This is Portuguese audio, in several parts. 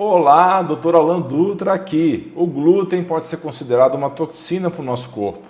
Olá, doutor Alan Dutra aqui. O glúten pode ser considerado uma toxina para o nosso corpo.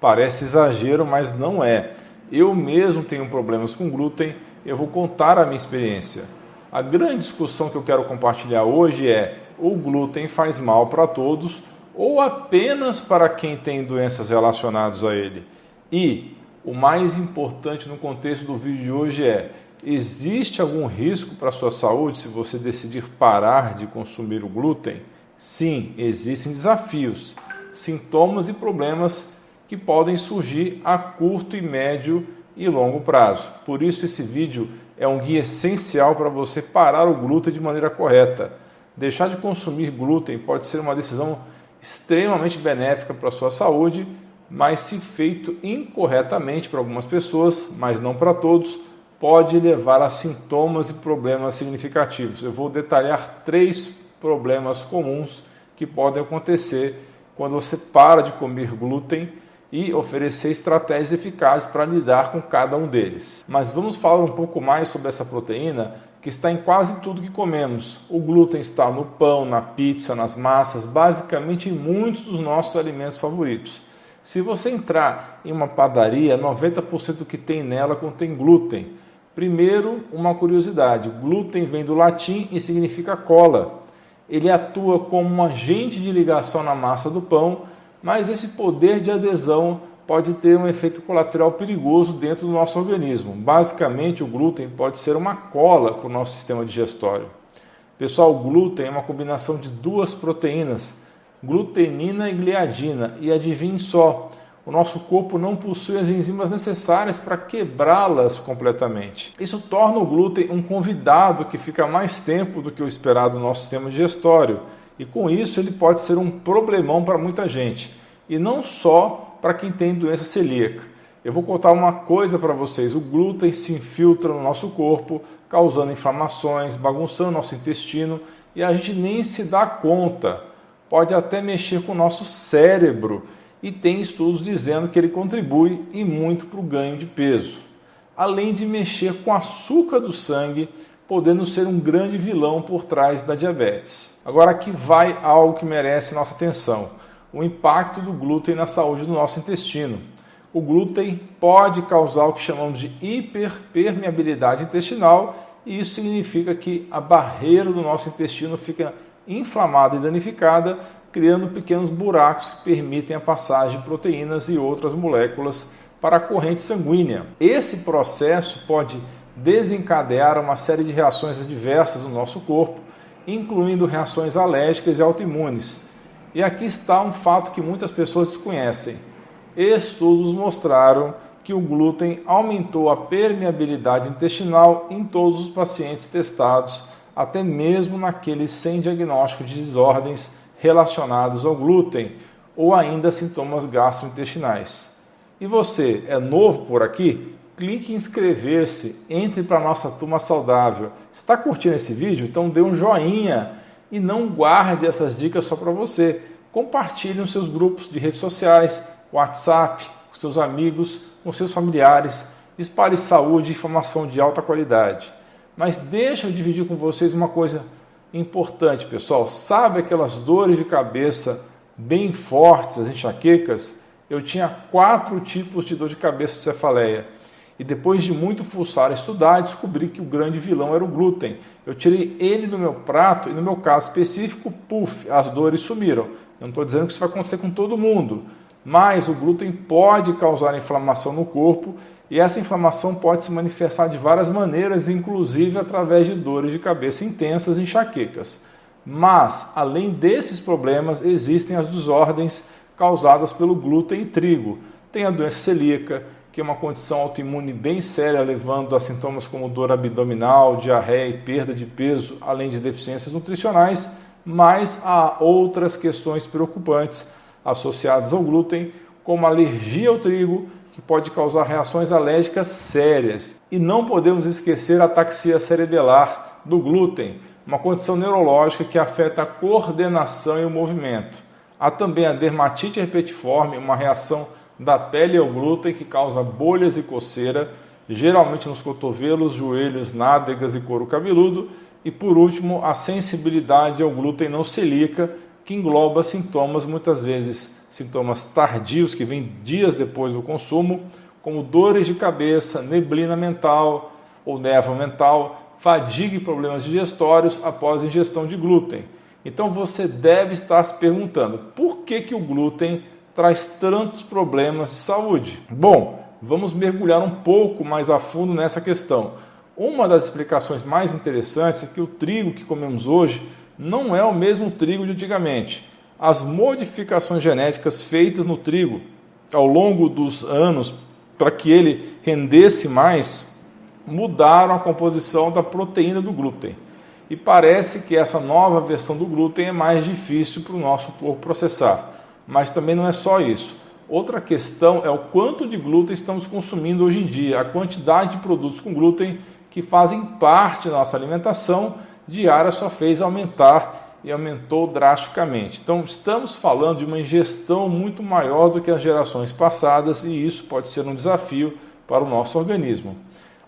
Parece exagero, mas não é. Eu mesmo tenho problemas com glúten, eu vou contar a minha experiência. A grande discussão que eu quero compartilhar hoje é: o glúten faz mal para todos ou apenas para quem tem doenças relacionadas a ele? E o mais importante no contexto do vídeo de hoje é: Existe algum risco para a sua saúde se você decidir parar de consumir o glúten? Sim, existem desafios, sintomas e problemas que podem surgir a curto e médio e longo prazo. Por isso esse vídeo é um guia essencial para você parar o glúten de maneira correta. Deixar de consumir glúten pode ser uma decisão extremamente benéfica para a sua saúde, mas se feito incorretamente para algumas pessoas, mas não para todos, pode levar a sintomas e problemas significativos. Eu vou detalhar três problemas comuns que podem acontecer quando você para de comer glúten e oferecer estratégias eficazes para lidar com cada um deles. Mas vamos falar um pouco mais sobre essa proteína que está em quase tudo que comemos. O glúten está no pão, na pizza, nas massas, basicamente em muitos dos nossos alimentos favoritos. Se você entrar em uma padaria, 90% do que tem nela contém glúten. Primeiro, uma curiosidade: glúten vem do latim e significa cola. Ele atua como um agente de ligação na massa do pão, mas esse poder de adesão pode ter um efeito colateral perigoso dentro do nosso organismo. Basicamente, o glúten pode ser uma cola para o nosso sistema digestório. Pessoal, o glúten é uma combinação de duas proteínas, glutenina e gliadina, e adivinhe só, o nosso corpo não possui as enzimas necessárias para quebrá-las completamente. Isso torna o glúten um convidado que fica mais tempo do que o esperado no nosso sistema digestório, e com isso ele pode ser um problemão para muita gente, e não só para quem tem doença celíaca. Eu vou contar uma coisa para vocês: o glúten se infiltra no nosso corpo, causando inflamações, bagunçando nosso intestino e a gente nem se dá conta. Pode até mexer com o nosso cérebro e tem estudos dizendo que ele contribui e muito para o ganho de peso, além de mexer com o açúcar do sangue, podendo ser um grande vilão por trás da diabetes. Agora aqui vai algo que merece nossa atenção: o impacto do glúten na saúde do nosso intestino. O glúten pode causar o que chamamos de hiperpermeabilidade intestinal, e isso significa que a barreira do nosso intestino fica inflamada e danificada, criando pequenos buracos que permitem a passagem de proteínas e outras moléculas para a corrente sanguínea. Esse processo pode desencadear uma série de reações adversas no nosso corpo, incluindo reações alérgicas e autoimunes. E aqui está um fato que muitas pessoas desconhecem. Estudos mostraram que o glúten aumentou a permeabilidade intestinal em todos os pacientes testados, até mesmo naqueles sem diagnóstico de desordens relacionados ao glúten ou ainda sintomas gastrointestinais. E você é novo por aqui? Clique em inscrever-se, entre para a nossa turma saudável. Está curtindo esse vídeo? Então dê um joinha e não guarde essas dicas só para você. Compartilhe nos seus grupos de redes sociais, WhatsApp, com seus amigos, com seus familiares. Espalhe saúde e informação de alta qualidade. Mas deixa eu dividir com vocês uma coisa importante, pessoal. Sabe aquelas dores de cabeça bem fortes, as enxaquecas? Eu tinha quatro tipos de dor de cabeça de cefaleia. E depois de muito fuçar e estudar, descobri que o grande vilão era o glúten. Eu tirei ele do meu prato e, no meu caso específico, puf, as dores sumiram. Eu não estou dizendo que isso vai acontecer com todo mundo, mas o glúten pode causar inflamação no corpo e essa inflamação pode se manifestar de várias maneiras, inclusive através de dores de cabeça intensas e enxaquecas. Mas, além desses problemas, existem as desordens causadas pelo glúten e trigo. Tem a doença celíaca, que é uma condição autoimune bem séria, levando a sintomas como dor abdominal, diarreia e perda de peso, além de deficiências nutricionais, mas há outras questões preocupantes associadas ao glúten, como alergia ao trigo, que pode causar reações alérgicas sérias. E não podemos esquecer a ataxia cerebelar do glúten, uma condição neurológica que afeta a coordenação e o movimento. Há também a dermatite herpetiforme, uma reação da pele ao glúten que causa bolhas e coceira, geralmente nos cotovelos, joelhos, nádegas e couro cabeludo. E por último, a sensibilidade ao glúten não celíaca, que engloba sintomas muitas vezes sintomas tardios que vêm dias depois do consumo, como dores de cabeça, neblina mental ou névoa mental, fadiga e problemas digestórios após a ingestão de glúten. Então você deve estar se perguntando por que, que o glúten traz tantos problemas de saúde? Bom, vamos mergulhar um pouco mais a fundo nessa questão. Uma das explicações mais interessantes é que o trigo que comemos hoje não é o mesmo trigo de antigamente. As modificações genéticas feitas no trigo ao longo dos anos para que ele rendesse mais mudaram a composição da proteína do glúten. E parece que essa nova versão do glúten é mais difícil para o nosso corpo processar. Mas também não é só isso. Outra questão é o quanto de glúten estamos consumindo hoje em dia, a quantidade de produtos com glúten que fazem parte da nossa alimentação diária só fez aumentar e aumentou drasticamente. Então, estamos falando de uma ingestão muito maior do que as gerações passadas e isso pode ser um desafio para o nosso organismo.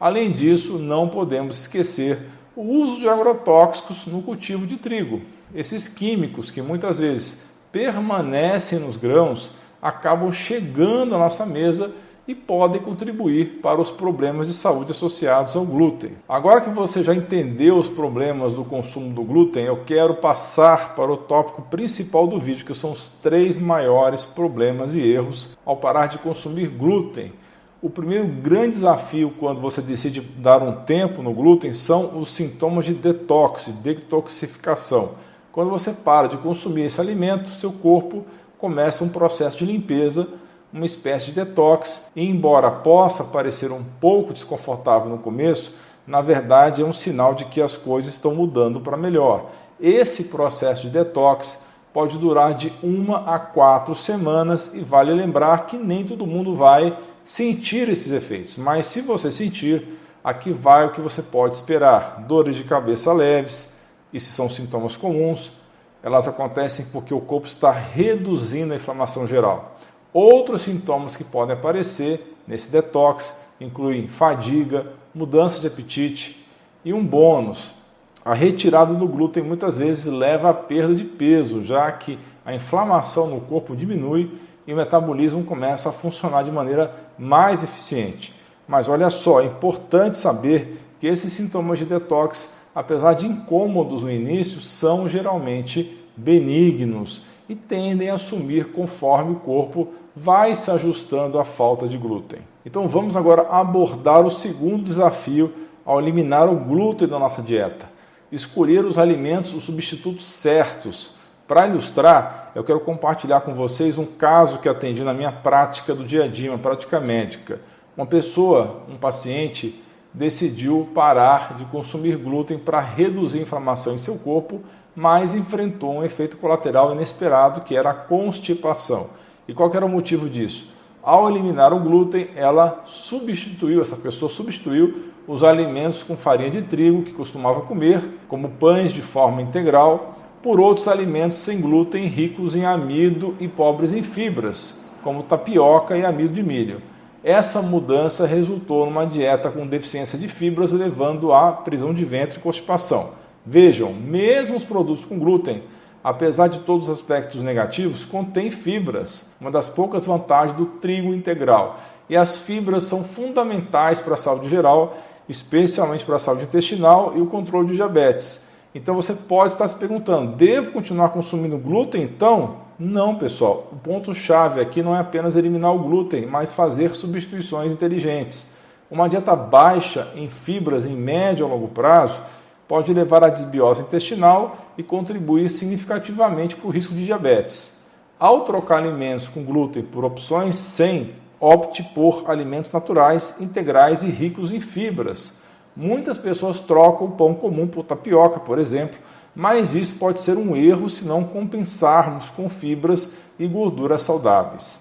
Além disso, não podemos esquecer o uso de agrotóxicos no cultivo de trigo. Esses químicos que muitas vezes permanecem nos grãos acabam chegando à nossa mesa e podem contribuir para os problemas de saúde associados ao glúten. Agora que você já entendeu os problemas do consumo do glúten, eu quero passar para o tópico principal do vídeo, que são os três maiores problemas e erros ao parar de consumir glúten. O primeiro grande desafio quando você decide dar um tempo no glúten são os sintomas de detox, detoxificação. Quando você para de consumir esse alimento, seu corpo começa um processo de limpeza, uma espécie de detox, e embora possa parecer um pouco desconfortável no começo, na verdade é um sinal de que as coisas estão mudando para melhor. Esse processo de detox pode durar de uma a quatro semanas e vale lembrar que nem todo mundo vai sentir esses efeitos, mas se você sentir, aqui vai o que você pode esperar: dores de cabeça leves e se são sintomas comuns, elas acontecem porque o corpo está reduzindo a inflamação geral. Outros sintomas que podem aparecer nesse detox incluem fadiga, mudança de apetite e um bônus. A retirada do glúten muitas vezes leva à perda de peso, já que a inflamação no corpo diminui e o metabolismo começa a funcionar de maneira mais eficiente. Mas olha só, é importante saber que esses sintomas de detox apesar de incômodos no início, são geralmente benignos e tendem a sumir conforme o corpo vai se ajustando à falta de glúten. Então vamos agora abordar o segundo desafio ao eliminar o glúten da nossa dieta. Escolher os alimentos, os substitutos certos. Para ilustrar, eu quero compartilhar com vocês um caso que atendi na minha prática do dia a dia, uma prática médica. Uma pessoa, um paciente, decidiu parar de consumir glúten para reduzir a inflamação em seu corpo, mas enfrentou um efeito colateral inesperado que era a constipação. E qual era o motivo disso? Ao eliminar o glúten, ela substituiu, essa pessoa substituiu os alimentos com farinha de trigo que costumava comer, como pães de forma integral, por outros alimentos sem glúten ricos em amido e pobres em fibras, como tapioca e amido de milho. Essa mudança resultou numa dieta com deficiência de fibras, levando à prisão de ventre e constipação. Vejam, mesmo os produtos com glúten, apesar de todos os aspectos negativos, contêm fibras, uma das poucas vantagens do trigo integral. E as fibras são fundamentais para a saúde geral, especialmente para a saúde intestinal e o controle de diabetes. Então você pode estar se perguntando: devo continuar consumindo glúten então? Não, pessoal. O ponto-chave aqui não é apenas eliminar o glúten, mas fazer substituições inteligentes. Uma dieta baixa em fibras em médio a longo prazo pode levar à desbiose intestinal e contribuir significativamente para o risco de diabetes. Ao trocar alimentos com glúten por opções sem, opte por alimentos naturais, integrais e ricos em fibras. Muitas pessoas trocam o pão comum por tapioca, por exemplo, mas isso pode ser um erro se não compensarmos com fibras e gorduras saudáveis.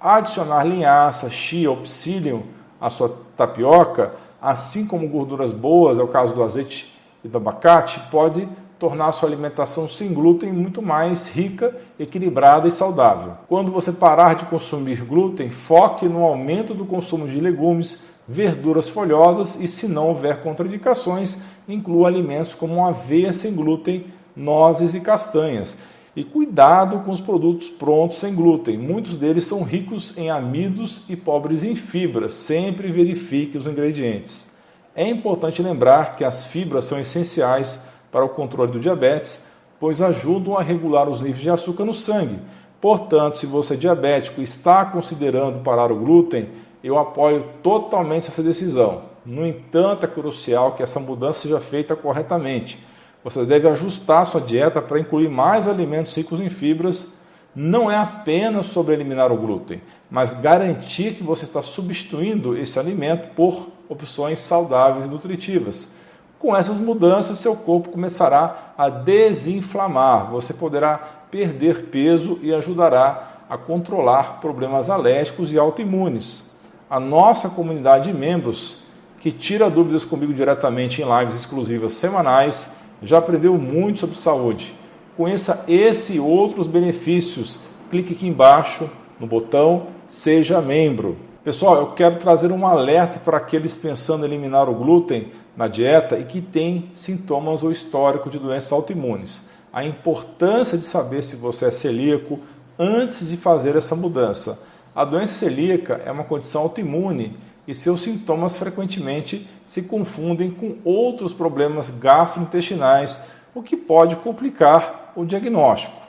Adicionar linhaça, chia ou psyllium à sua tapioca, assim como gorduras boas, é o caso do azeite e do abacate, pode tornar sua alimentação sem glúten muito mais rica, equilibrada e saudável. Quando você parar de consumir glúten, foque no aumento do consumo de legumes, verduras folhosas e, se não houver contraindicações, inclua alimentos como aveia sem glúten, nozes e castanhas. E cuidado com os produtos prontos sem glúten. Muitos deles são ricos em amidos e pobres em fibras. Sempre verifique os ingredientes. É importante lembrar que as fibras são essenciais para o controle do diabetes, pois ajudam a regular os níveis de açúcar no sangue. Portanto, se você é diabético e está considerando parar o glúten, eu apoio totalmente essa decisão. No entanto, é crucial que essa mudança seja feita corretamente. Você deve ajustar sua dieta para incluir mais alimentos ricos em fibras. Não é apenas sobre eliminar o glúten, mas garantir que você está substituindo esse alimento por opções saudáveis e nutritivas. Com essas mudanças, seu corpo começará a desinflamar, você poderá perder peso e ajudará a controlar problemas alérgicos e autoimunes. A nossa comunidade de membros, que tira dúvidas comigo diretamente em lives exclusivas semanais, já aprendeu muito sobre saúde. Conheça esse e outros benefícios. Clique aqui embaixo no botão Seja Membro. Pessoal, eu quero trazer um alerta para aqueles pensando em eliminar o glúten na dieta e que têm sintomas ou histórico de doenças autoimunes. A importância de saber se você é celíaco antes de fazer essa mudança. A doença celíaca é uma condição autoimune e seus sintomas frequentemente se confundem com outros problemas gastrointestinais, o que pode complicar o diagnóstico.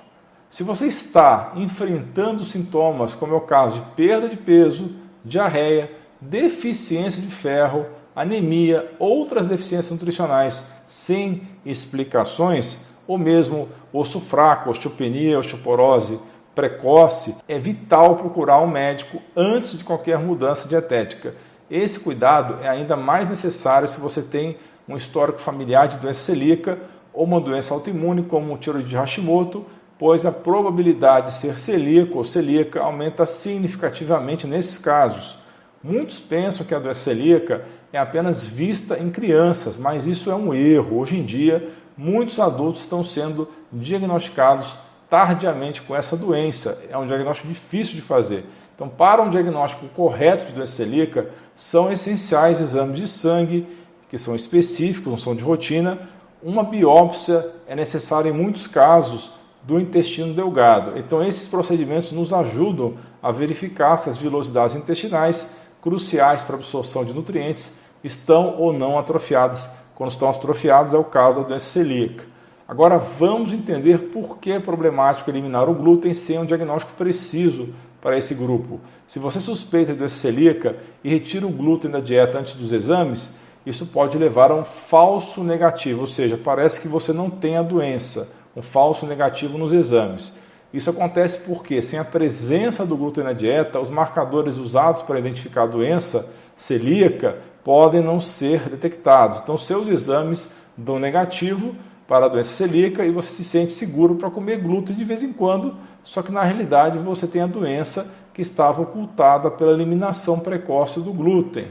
Se você está enfrentando sintomas, como é o caso de perda de peso, diarreia, deficiência de ferro, anemia, outras deficiências nutricionais sem explicações, ou mesmo osso fraco, osteopenia, osteoporose precoce, é vital procurar um médico antes de qualquer mudança dietética. Esse cuidado é ainda mais necessário se você tem um histórico familiar de doença celíaca ou uma doença autoimune, como o tiroide de Hashimoto, pois a probabilidade de ser celíaco ou celíaca aumenta significativamente nesses casos. Muitos pensam que a doença celíaca é apenas vista em crianças, mas isso é um erro. Hoje em dia, muitos adultos estão sendo diagnosticados tardiamente com essa doença. É um diagnóstico difícil de fazer. Então, para um diagnóstico correto de doença celíaca, são essenciais exames de sangue, que são específicos, não são de rotina. Uma biópsia é necessária em muitos casos do intestino delgado. Então, esses procedimentos nos ajudam a verificar se as vilosidades intestinais, cruciais para a absorção de nutrientes, estão ou não atrofiadas. Quando estão atrofiadas, é o caso da doença celíaca. Agora, vamos entender por que é problemático eliminar o glúten sem um diagnóstico preciso para esse grupo. Se você suspeita de doença celíaca e retira o glúten da dieta antes dos exames, isso pode levar a um falso negativo, ou seja, parece que você não tem a doença, um falso negativo nos exames. Isso acontece porque, sem a presença do glúten na dieta, os marcadores usados para identificar a doença celíaca podem não ser detectados. Então, seus exames dão negativo para a doença celíaca e você se sente seguro para comer glúten de vez em quando, só que na realidade você tem a doença que estava ocultada pela eliminação precoce do glúten.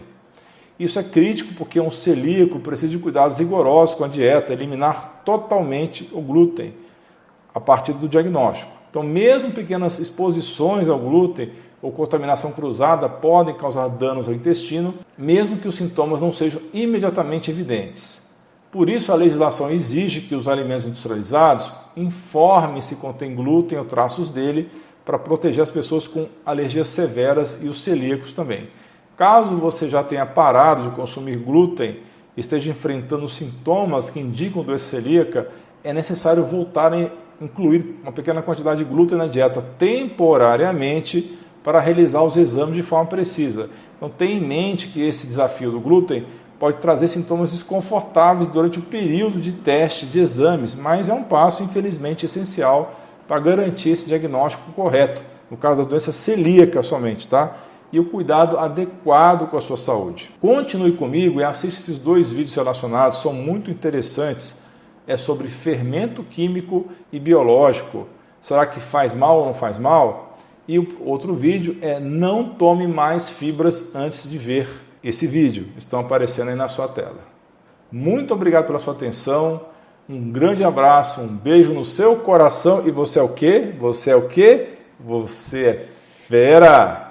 Isso é crítico porque um celíaco precisa de cuidados rigorosos com a dieta, eliminar totalmente o glúten a partir do diagnóstico. Então, mesmo pequenas exposições ao glúten ou contaminação cruzada podem causar danos ao intestino, mesmo que os sintomas não sejam imediatamente evidentes. Por isso, a legislação exige que os alimentos industrializados informem se contém glúten ou traços dele para proteger as pessoas com alergias severas e os celíacos também. Caso você já tenha parado de consumir glúten esteja enfrentando sintomas que indicam doença celíaca, é necessário voltar a incluir uma pequena quantidade de glúten na dieta temporariamente para realizar os exames de forma precisa. Então tenha em mente que esse desafio do glúten pode trazer sintomas desconfortáveis durante o período de teste de exames, mas é um passo, infelizmente, essencial para garantir esse diagnóstico correto, no caso da doença celíaca somente, tá? E o cuidado adequado com a sua saúde. Continue comigo e assista esses dois vídeos relacionados, são muito interessantes. É sobre fermento químico e biológico. Será que faz mal ou não faz mal? E o outro vídeo é não tome mais fibras antes de ver esse vídeo. Estão aparecendo aí na sua tela. Muito obrigado pela sua atenção. Um grande abraço, um beijo no seu coração e você é o quê? Você é o quê? Você é fera!